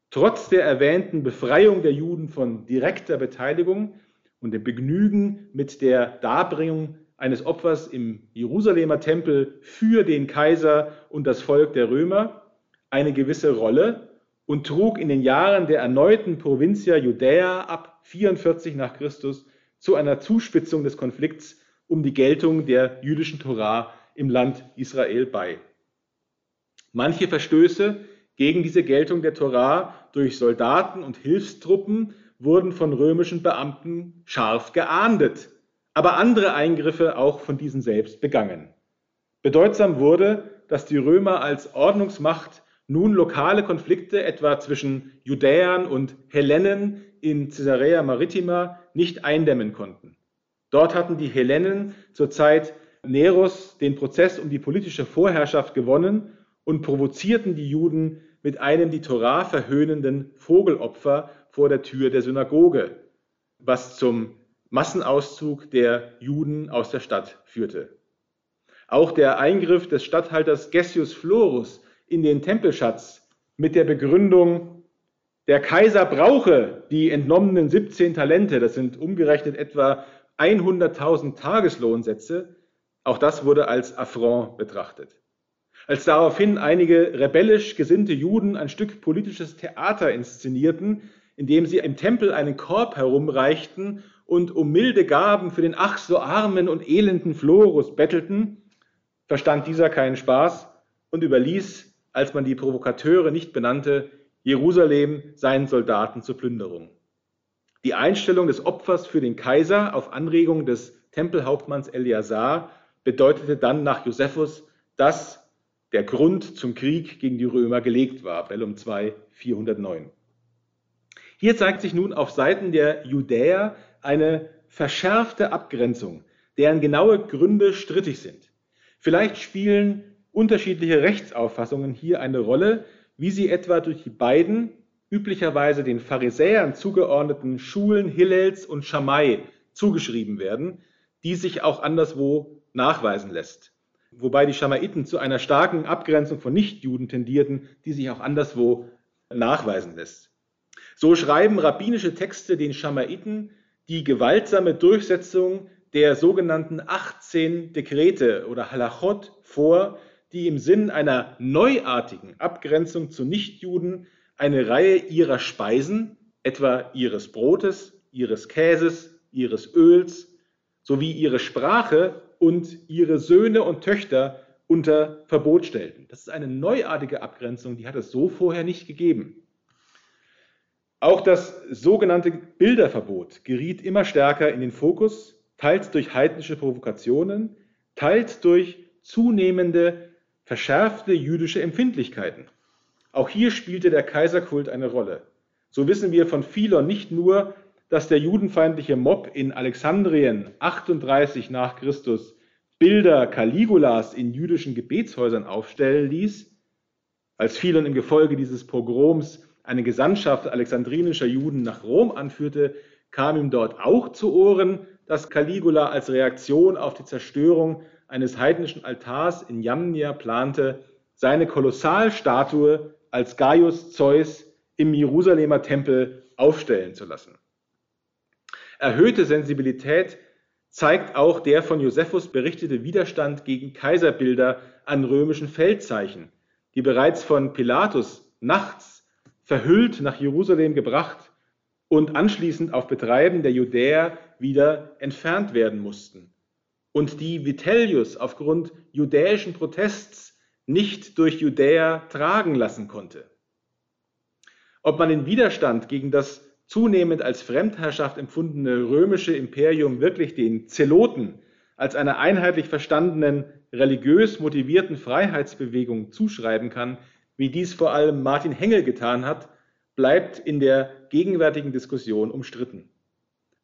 trotz der erwähnten Befreiung der Juden von direkter Beteiligung und dem Begnügen mit der Darbringung eines Opfers im Jerusalemer Tempel für den Kaiser und das Volk der Römer eine gewisse Rolle und trug in den Jahren der erneuten Provincia Judäa ab 44 nach Christus zu einer Zuspitzung des Konflikts um die Geltung der jüdischen Torah im Land Israel bei. Manche Verstöße gegen diese Geltung der Torah durch Soldaten und Hilfstruppen wurden von römischen Beamten scharf geahndet, aber andere Eingriffe auch von diesen selbst begangen. Bedeutsam wurde, dass die Römer als Ordnungsmacht nun lokale Konflikte etwa zwischen Judäern und Hellenen in Caesarea Maritima nicht eindämmen konnten. Dort hatten die Hellenen zur Zeit Neros den Prozess um die politische Vorherrschaft gewonnen und provozierten die Juden mit einem die Torah verhöhnenden Vogelopfer vor der Tür der Synagoge, was zum Massenauszug der Juden aus der Stadt führte. Auch der Eingriff des Statthalters Gessius Florus in den Tempelschatz mit der Begründung, der Kaiser brauche die entnommenen 17 Talente, das sind umgerechnet etwa 100.000 Tageslohnsätze, auch das wurde als Affront betrachtet. Als daraufhin einige rebellisch gesinnte Juden ein Stück politisches Theater inszenierten, indem sie im Tempel einen Korb herumreichten und um milde Gaben für den ach so armen und elenden Florus bettelten, verstand dieser keinen Spaß und überließ, als man die Provokateure nicht benannte, Jerusalem seinen Soldaten zur Plünderung. Die Einstellung des Opfers für den Kaiser auf Anregung des Tempelhauptmanns Eleazar bedeutete dann nach Josephus, dass der Grund zum Krieg gegen die Römer gelegt war, Bellum 2, 409. Hier zeigt sich nun auf Seiten der Judäer eine verschärfte Abgrenzung, deren genaue Gründe strittig sind. Vielleicht spielen unterschiedliche Rechtsauffassungen hier eine Rolle, wie sie etwa durch die beiden üblicherweise den Pharisäern zugeordneten Schulen Hillels und Schamai zugeschrieben werden, die sich auch anderswo nachweisen lässt wobei die Schamaiten zu einer starken Abgrenzung von Nichtjuden tendierten, die sich auch anderswo nachweisen lässt. So schreiben rabbinische Texte den Schamaiten die gewaltsame Durchsetzung der sogenannten 18 Dekrete oder Halachot vor, die im Sinn einer neuartigen Abgrenzung zu Nichtjuden eine Reihe ihrer Speisen, etwa ihres Brotes, ihres Käses, ihres Öls sowie ihre Sprache und ihre Söhne und Töchter unter Verbot stellten. Das ist eine neuartige Abgrenzung, die hat es so vorher nicht gegeben. Auch das sogenannte Bilderverbot geriet immer stärker in den Fokus, teils durch heidnische Provokationen, teils durch zunehmende verschärfte jüdische Empfindlichkeiten. Auch hier spielte der Kaiserkult eine Rolle. So wissen wir von Philon nicht nur, dass der judenfeindliche Mob in Alexandrien 38 nach Christus Bilder Caligulas in jüdischen Gebetshäusern aufstellen ließ, als Philon im Gefolge dieses Pogroms eine Gesandtschaft alexandrinischer Juden nach Rom anführte, kam ihm dort auch zu Ohren, dass Caligula als Reaktion auf die Zerstörung eines heidnischen Altars in Jamnia plante, seine Kolossalstatue als Gaius Zeus im Jerusalemer Tempel aufstellen zu lassen. Erhöhte Sensibilität zeigt auch der von Josephus berichtete Widerstand gegen Kaiserbilder an römischen Feldzeichen, die bereits von Pilatus nachts verhüllt nach Jerusalem gebracht und anschließend auf Betreiben der Judäer wieder entfernt werden mussten und die Vitellius aufgrund judäischen Protests nicht durch Judäer tragen lassen konnte. Ob man den Widerstand gegen das zunehmend als Fremdherrschaft empfundene römische Imperium wirklich den Zeloten als einer einheitlich verstandenen, religiös motivierten Freiheitsbewegung zuschreiben kann, wie dies vor allem Martin Hengel getan hat, bleibt in der gegenwärtigen Diskussion umstritten.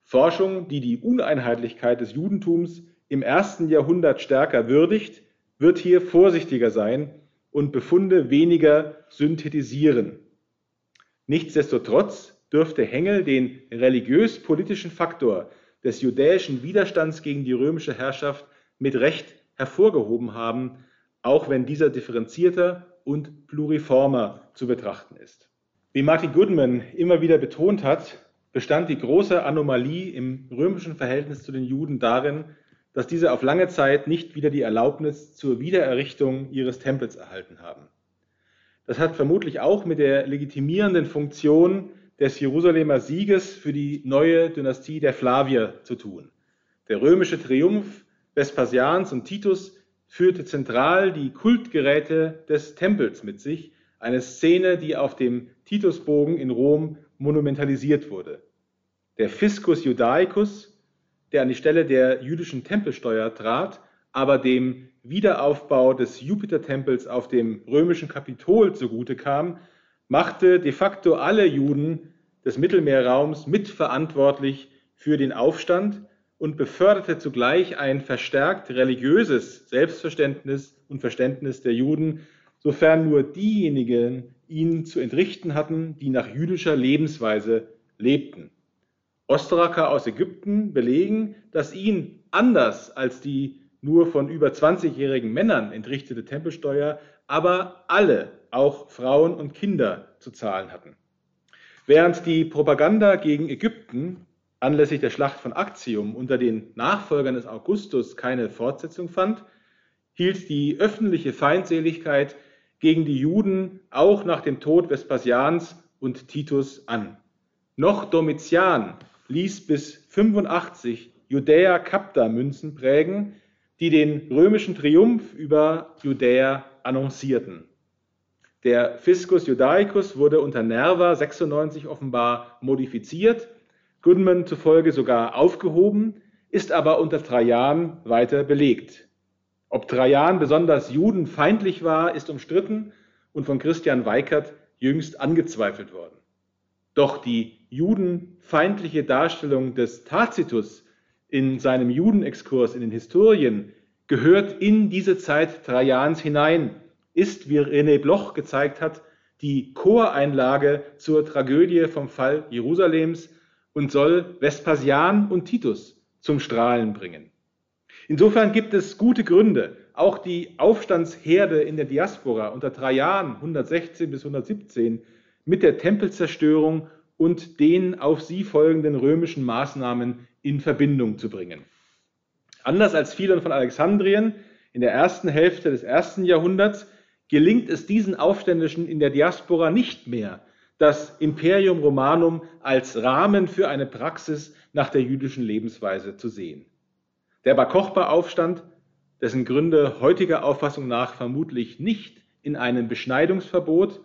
Forschung, die die Uneinheitlichkeit des Judentums im ersten Jahrhundert stärker würdigt, wird hier vorsichtiger sein und Befunde weniger synthetisieren. Nichtsdestotrotz dürfte Hengel den religiös-politischen Faktor des judäischen Widerstands gegen die römische Herrschaft mit Recht hervorgehoben haben, auch wenn dieser differenzierter und pluriformer zu betrachten ist. Wie Martin Goodman immer wieder betont hat, bestand die große Anomalie im römischen Verhältnis zu den Juden darin, dass diese auf lange Zeit nicht wieder die Erlaubnis zur Wiedererrichtung ihres Tempels erhalten haben. Das hat vermutlich auch mit der legitimierenden Funktion des Jerusalemer Sieges für die neue Dynastie der Flavier zu tun. Der römische Triumph Vespasians und Titus führte zentral die Kultgeräte des Tempels mit sich, eine Szene, die auf dem Titusbogen in Rom monumentalisiert wurde. Der Fiscus Judaicus, der an die Stelle der jüdischen Tempelsteuer trat, aber dem Wiederaufbau des Jupitertempels auf dem römischen Kapitol zugute kam, machte de facto alle Juden des Mittelmeerraums mitverantwortlich für den Aufstand und beförderte zugleich ein verstärkt religiöses Selbstverständnis und Verständnis der Juden, sofern nur diejenigen ihn zu entrichten hatten, die nach jüdischer Lebensweise lebten. Ostraker aus Ägypten belegen, dass ihn anders als die nur von über 20-jährigen Männern entrichtete Tempelsteuer aber alle, auch Frauen und Kinder, zu zahlen hatten. Während die Propaganda gegen Ägypten anlässlich der Schlacht von Actium unter den Nachfolgern des Augustus keine Fortsetzung fand, hielt die öffentliche Feindseligkeit gegen die Juden auch nach dem Tod Vespasians und Titus an. Noch Domitian ließ bis 85 Judäa Capta Münzen prägen, die den römischen Triumph über Judäa annoncierten. Der Fiscus Judaicus wurde unter Nerva 96 offenbar modifiziert, Goodman zufolge sogar aufgehoben, ist aber unter Trajan weiter belegt. Ob Trajan besonders judenfeindlich war, ist umstritten und von Christian Weikert jüngst angezweifelt worden. Doch die judenfeindliche Darstellung des Tacitus in seinem Judenexkurs in den Historien gehört in diese Zeit Trajans hinein, ist, wie René Bloch gezeigt hat, die Choreinlage zur Tragödie vom Fall Jerusalems und soll Vespasian und Titus zum Strahlen bringen. Insofern gibt es gute Gründe, auch die Aufstandsherde in der Diaspora unter Trajan 116 bis 117 mit der Tempelzerstörung und den auf sie folgenden römischen Maßnahmen in Verbindung zu bringen. Anders als Philon von Alexandrien in der ersten Hälfte des ersten Jahrhunderts gelingt es diesen Aufständischen in der Diaspora nicht mehr, das Imperium Romanum als Rahmen für eine Praxis nach der jüdischen Lebensweise zu sehen. Der Bar Kochba-Aufstand, dessen Gründe heutiger Auffassung nach vermutlich nicht in einem Beschneidungsverbot,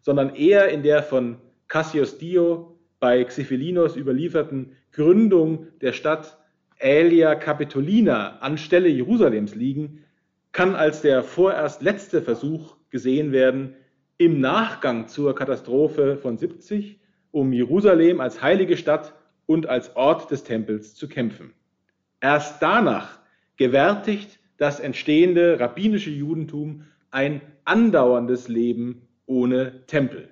sondern eher in der von Cassius Dio bei Xiphilinos überlieferten Gründung der Stadt Aelia Capitolina anstelle Jerusalems liegen, kann als der vorerst letzte Versuch gesehen werden, im Nachgang zur Katastrophe von 70 um Jerusalem als heilige Stadt und als Ort des Tempels zu kämpfen. Erst danach gewärtigt das entstehende rabbinische Judentum ein andauerndes Leben ohne Tempel.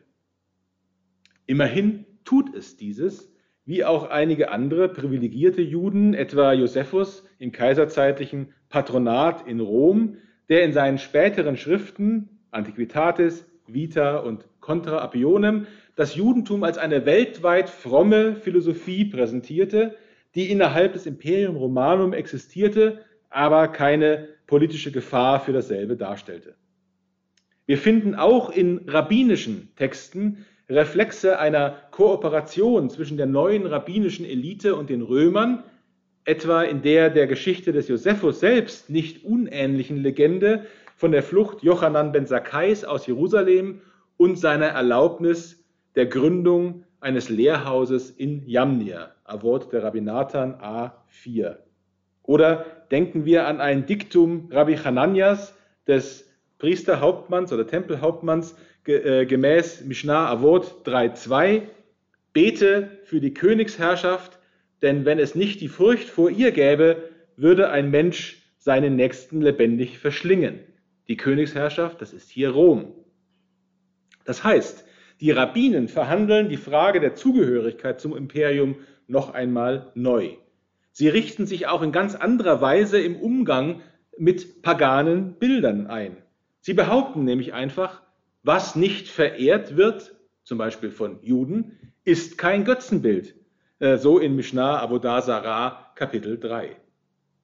Immerhin tut es dieses, wie auch einige andere privilegierte Juden, etwa Josephus im kaiserzeitlichen Patronat in Rom, der in seinen späteren Schriften Antiquitatis, Vita und Contra Apionem das Judentum als eine weltweit fromme Philosophie präsentierte, die innerhalb des Imperium Romanum existierte, aber keine politische Gefahr für dasselbe darstellte. Wir finden auch in rabbinischen Texten Reflexe einer Kooperation zwischen der neuen rabbinischen Elite und den Römern, etwa in der der Geschichte des Josephus selbst nicht unähnlichen Legende von der Flucht Jochanan ben Sakkais aus Jerusalem und seiner Erlaubnis der Gründung eines Lehrhauses in Jamnia, Awort der Rabbinatan A4. Oder denken wir an ein Diktum Rabbi Hananias, des Priesterhauptmanns oder Tempelhauptmanns, gemäß Mishnah Avot 3.2, bete für die Königsherrschaft, denn wenn es nicht die Furcht vor ihr gäbe, würde ein Mensch seinen Nächsten lebendig verschlingen. Die Königsherrschaft, das ist hier Rom. Das heißt, die Rabbinen verhandeln die Frage der Zugehörigkeit zum Imperium noch einmal neu. Sie richten sich auch in ganz anderer Weise im Umgang mit paganen Bildern ein. Sie behaupten nämlich einfach, was nicht verehrt wird, zum Beispiel von Juden, ist kein Götzenbild. Äh, so in Mishnah Avodah Sarah Kapitel 3.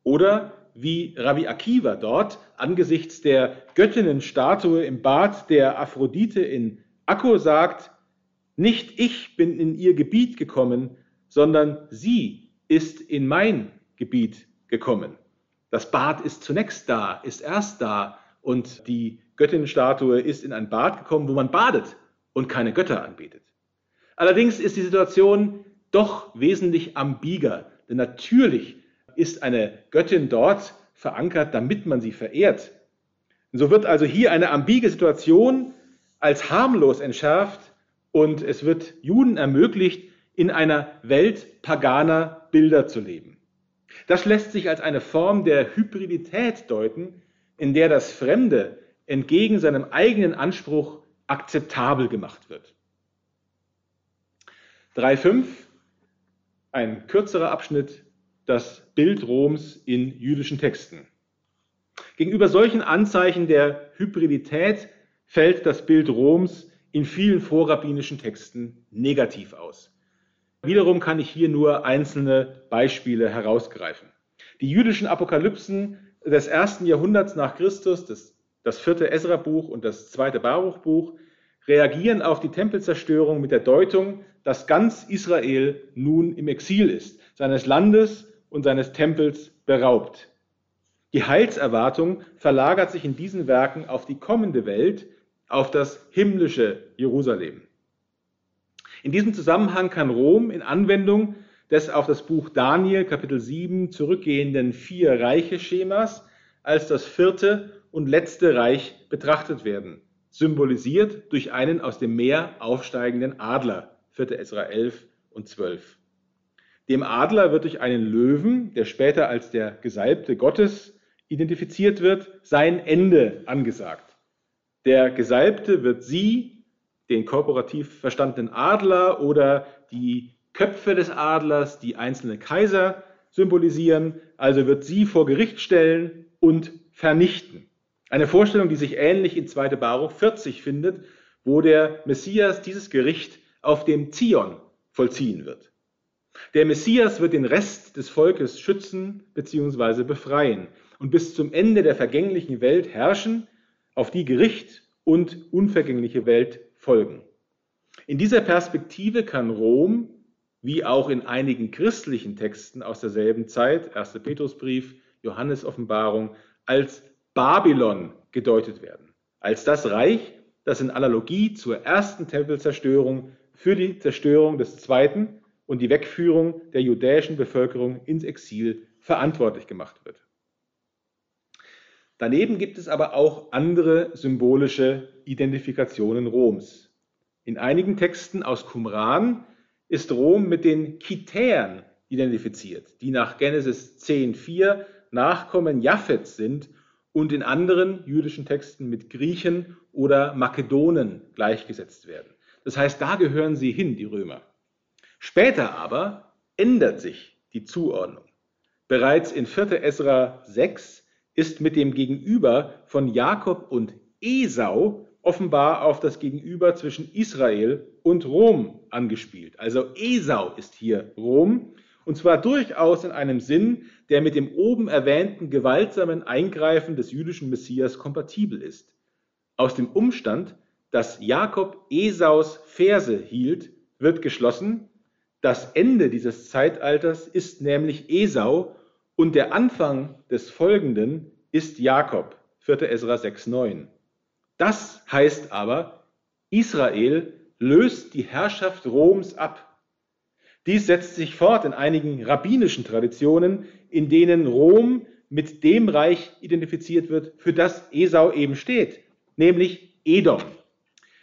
Oder wie Rabbi Akiva dort angesichts der Göttinnenstatue im Bad der Aphrodite in Akko sagt, nicht ich bin in ihr Gebiet gekommen, sondern sie ist in mein Gebiet gekommen. Das Bad ist zunächst da, ist erst da und die Göttinnenstatue ist in ein Bad gekommen, wo man badet und keine Götter anbetet. Allerdings ist die Situation doch wesentlich ambiger, denn natürlich ist eine Göttin dort verankert, damit man sie verehrt. Und so wird also hier eine ambige Situation als harmlos entschärft und es wird Juden ermöglicht, in einer Welt paganer Bilder zu leben. Das lässt sich als eine Form der Hybridität deuten, in der das Fremde entgegen seinem eigenen Anspruch akzeptabel gemacht wird. 3.5, ein kürzerer Abschnitt, das Bild Roms in jüdischen Texten. Gegenüber solchen Anzeichen der Hybridität fällt das Bild Roms in vielen vorrabbinischen Texten negativ aus. Wiederum kann ich hier nur einzelne Beispiele herausgreifen. Die jüdischen Apokalypsen des ersten Jahrhunderts nach Christus, das, das vierte Esra-Buch und das zweite Baruch-Buch, reagieren auf die Tempelzerstörung mit der Deutung, dass ganz Israel nun im Exil ist, seines Landes und seines Tempels beraubt. Die Heilserwartung verlagert sich in diesen Werken auf die kommende Welt, auf das himmlische Jerusalem. In diesem Zusammenhang kann Rom in Anwendung des auf das Buch Daniel Kapitel 7 zurückgehenden vier Reiche-Schemas als das vierte und letzte Reich betrachtet werden, symbolisiert durch einen aus dem Meer aufsteigenden Adler, 4. Esra 11 und 12. Dem Adler wird durch einen Löwen, der später als der Gesalbte Gottes identifiziert wird, sein Ende angesagt. Der Gesalbte wird sie, den korporativ verstandenen Adler oder die Köpfe des Adlers, die einzelne Kaiser symbolisieren, also wird sie vor Gericht stellen und vernichten. Eine Vorstellung, die sich ähnlich in 2. Baruch 40 findet, wo der Messias dieses Gericht auf dem Zion vollziehen wird. Der Messias wird den Rest des Volkes schützen bzw. befreien und bis zum Ende der vergänglichen Welt herrschen, auf die Gericht und unvergängliche Welt folgen. In dieser Perspektive kann Rom, wie auch in einigen christlichen Texten aus derselben Zeit, 1. Petrusbrief, Johannes Offenbarung, als Babylon gedeutet werden, als das Reich, das in Analogie zur ersten Tempelzerstörung für die Zerstörung des zweiten und die Wegführung der judäischen Bevölkerung ins Exil verantwortlich gemacht wird. Daneben gibt es aber auch andere symbolische Identifikationen Roms. In einigen Texten aus Qumran ist Rom mit den Kitäern identifiziert, die nach Genesis 10.4 Nachkommen Japhets sind und in anderen jüdischen Texten mit Griechen oder Makedonen gleichgesetzt werden. Das heißt, da gehören sie hin, die Römer. Später aber ändert sich die Zuordnung. Bereits in 4. Esra 6 ist mit dem Gegenüber von Jakob und Esau offenbar auf das Gegenüber zwischen Israel und Rom angespielt. Also Esau ist hier Rom und zwar durchaus in einem Sinn, der mit dem oben erwähnten gewaltsamen Eingreifen des jüdischen Messias kompatibel ist. Aus dem Umstand, dass Jakob Esaus Verse hielt, wird geschlossen, das Ende dieses Zeitalters ist nämlich Esau und der Anfang des Folgenden ist Jakob, 4. Esra 6,9. Das heißt aber, Israel löst die Herrschaft Roms ab. Dies setzt sich fort in einigen rabbinischen Traditionen, in denen Rom mit dem Reich identifiziert wird, für das Esau eben steht, nämlich Edom.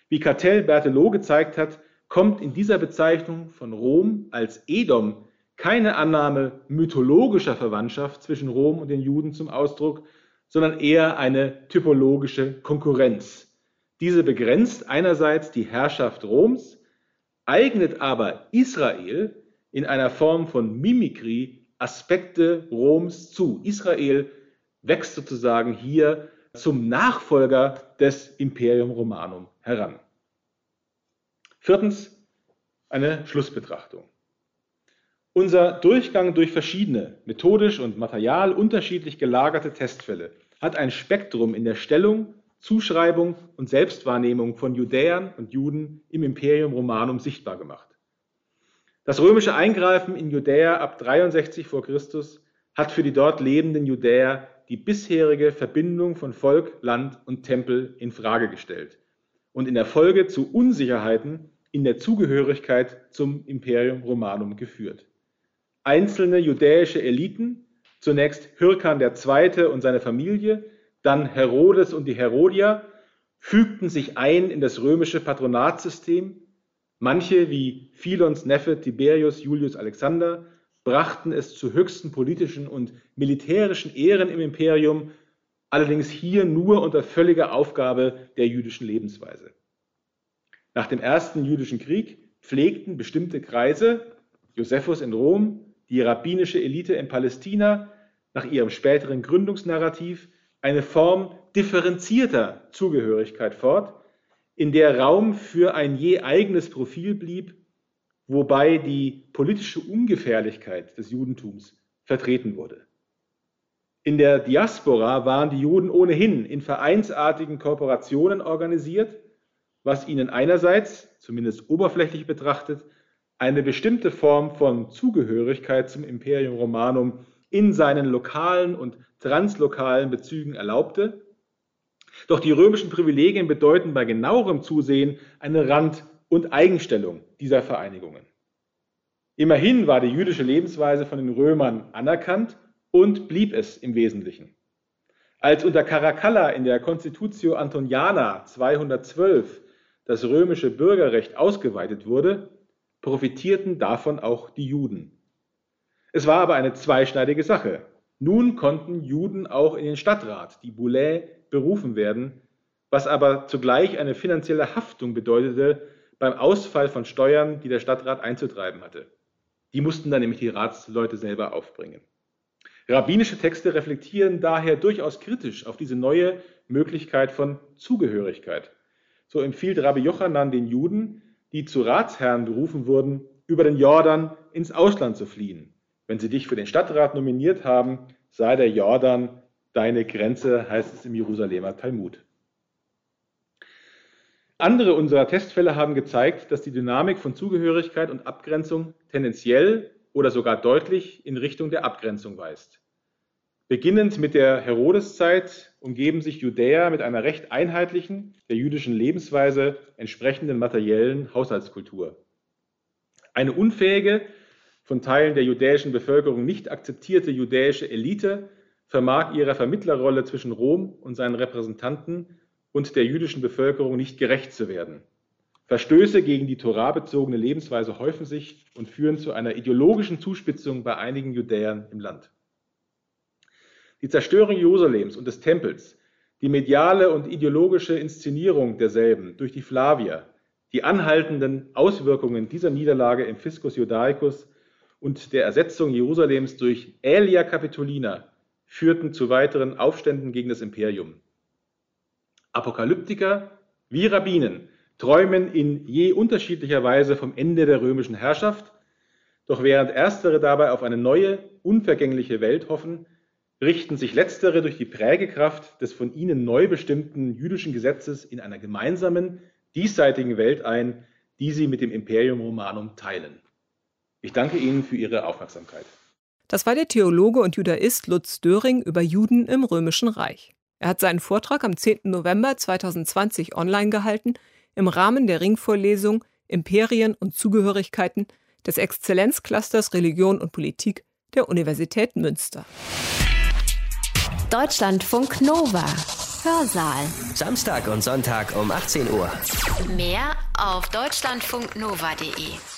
Wie Cartel Berthelot gezeigt hat, kommt in dieser Bezeichnung von Rom als Edom keine Annahme mythologischer Verwandtschaft zwischen Rom und den Juden zum Ausdruck, sondern eher eine typologische Konkurrenz. Diese begrenzt einerseits die Herrschaft Roms, eignet aber Israel in einer Form von Mimikrie Aspekte Roms zu. Israel wächst sozusagen hier zum Nachfolger des Imperium Romanum heran. Viertens eine Schlussbetrachtung. Unser Durchgang durch verschiedene, methodisch und material unterschiedlich gelagerte Testfälle hat ein Spektrum in der Stellung, Zuschreibung und Selbstwahrnehmung von Judäern und Juden im Imperium Romanum sichtbar gemacht. Das römische Eingreifen in Judäa ab 63 vor Christus hat für die dort lebenden Judäer die bisherige Verbindung von Volk, Land und Tempel in Frage gestellt und in der Folge zu Unsicherheiten in der Zugehörigkeit zum Imperium Romanum geführt. Einzelne judäische Eliten, zunächst Hyrkan II. und seine Familie, dann Herodes und die Herodier, fügten sich ein in das römische Patronatssystem. Manche, wie Philons Neffe Tiberius Julius Alexander, brachten es zu höchsten politischen und militärischen Ehren im Imperium, allerdings hier nur unter völliger Aufgabe der jüdischen Lebensweise. Nach dem ersten jüdischen Krieg pflegten bestimmte Kreise, Josephus in Rom, die rabbinische Elite in Palästina nach ihrem späteren Gründungsnarrativ eine Form differenzierter Zugehörigkeit fort, in der Raum für ein je eigenes Profil blieb, wobei die politische Ungefährlichkeit des Judentums vertreten wurde. In der Diaspora waren die Juden ohnehin in vereinsartigen Kooperationen organisiert, was ihnen einerseits, zumindest oberflächlich betrachtet, eine bestimmte Form von Zugehörigkeit zum Imperium Romanum in seinen lokalen und translokalen Bezügen erlaubte. Doch die römischen Privilegien bedeuten bei genauerem Zusehen eine Rand- und Eigenstellung dieser Vereinigungen. Immerhin war die jüdische Lebensweise von den Römern anerkannt und blieb es im Wesentlichen. Als unter Caracalla in der Constitutio Antoniana 212 das römische Bürgerrecht ausgeweitet wurde, profitierten davon auch die Juden. Es war aber eine zweischneidige Sache. Nun konnten Juden auch in den Stadtrat, die Boulay, berufen werden, was aber zugleich eine finanzielle Haftung bedeutete beim Ausfall von Steuern, die der Stadtrat einzutreiben hatte. Die mussten dann nämlich die Ratsleute selber aufbringen. Rabbinische Texte reflektieren daher durchaus kritisch auf diese neue Möglichkeit von Zugehörigkeit. So empfiehlt Rabbi Jochanan den Juden, die zu Ratsherren berufen wurden, über den Jordan ins Ausland zu fliehen. Wenn sie dich für den Stadtrat nominiert haben, sei der Jordan deine Grenze, heißt es im Jerusalemer Talmud. Andere unserer Testfälle haben gezeigt, dass die Dynamik von Zugehörigkeit und Abgrenzung tendenziell oder sogar deutlich in Richtung der Abgrenzung weist. Beginnend mit der Herodeszeit umgeben sich Judäer mit einer recht einheitlichen, der jüdischen Lebensweise entsprechenden materiellen Haushaltskultur. Eine unfähige, von Teilen der judäischen Bevölkerung nicht akzeptierte judäische Elite vermag ihrer Vermittlerrolle zwischen Rom und seinen Repräsentanten und der jüdischen Bevölkerung nicht gerecht zu werden. Verstöße gegen die Torah-bezogene Lebensweise häufen sich und führen zu einer ideologischen Zuspitzung bei einigen Judäern im Land. Die Zerstörung Jerusalems und des Tempels, die mediale und ideologische Inszenierung derselben durch die Flavier, die anhaltenden Auswirkungen dieser Niederlage im Fiscus Judaicus und der Ersetzung Jerusalems durch Aelia Capitolina führten zu weiteren Aufständen gegen das Imperium. Apokalyptiker wie Rabbinen träumen in je unterschiedlicher Weise vom Ende der römischen Herrschaft, doch während erstere dabei auf eine neue, unvergängliche Welt hoffen, richten sich letztere durch die Prägekraft des von ihnen neu bestimmten jüdischen Gesetzes in einer gemeinsamen, diesseitigen Welt ein, die sie mit dem Imperium Romanum teilen. Ich danke Ihnen für Ihre Aufmerksamkeit. Das war der Theologe und Judaist Lutz Döring über Juden im Römischen Reich. Er hat seinen Vortrag am 10. November 2020 online gehalten im Rahmen der Ringvorlesung Imperien und Zugehörigkeiten des Exzellenzclusters Religion und Politik der Universität Münster. Deutschlandfunk Nova. Hörsaal. Samstag und Sonntag um 18 Uhr. Mehr auf deutschlandfunknova.de.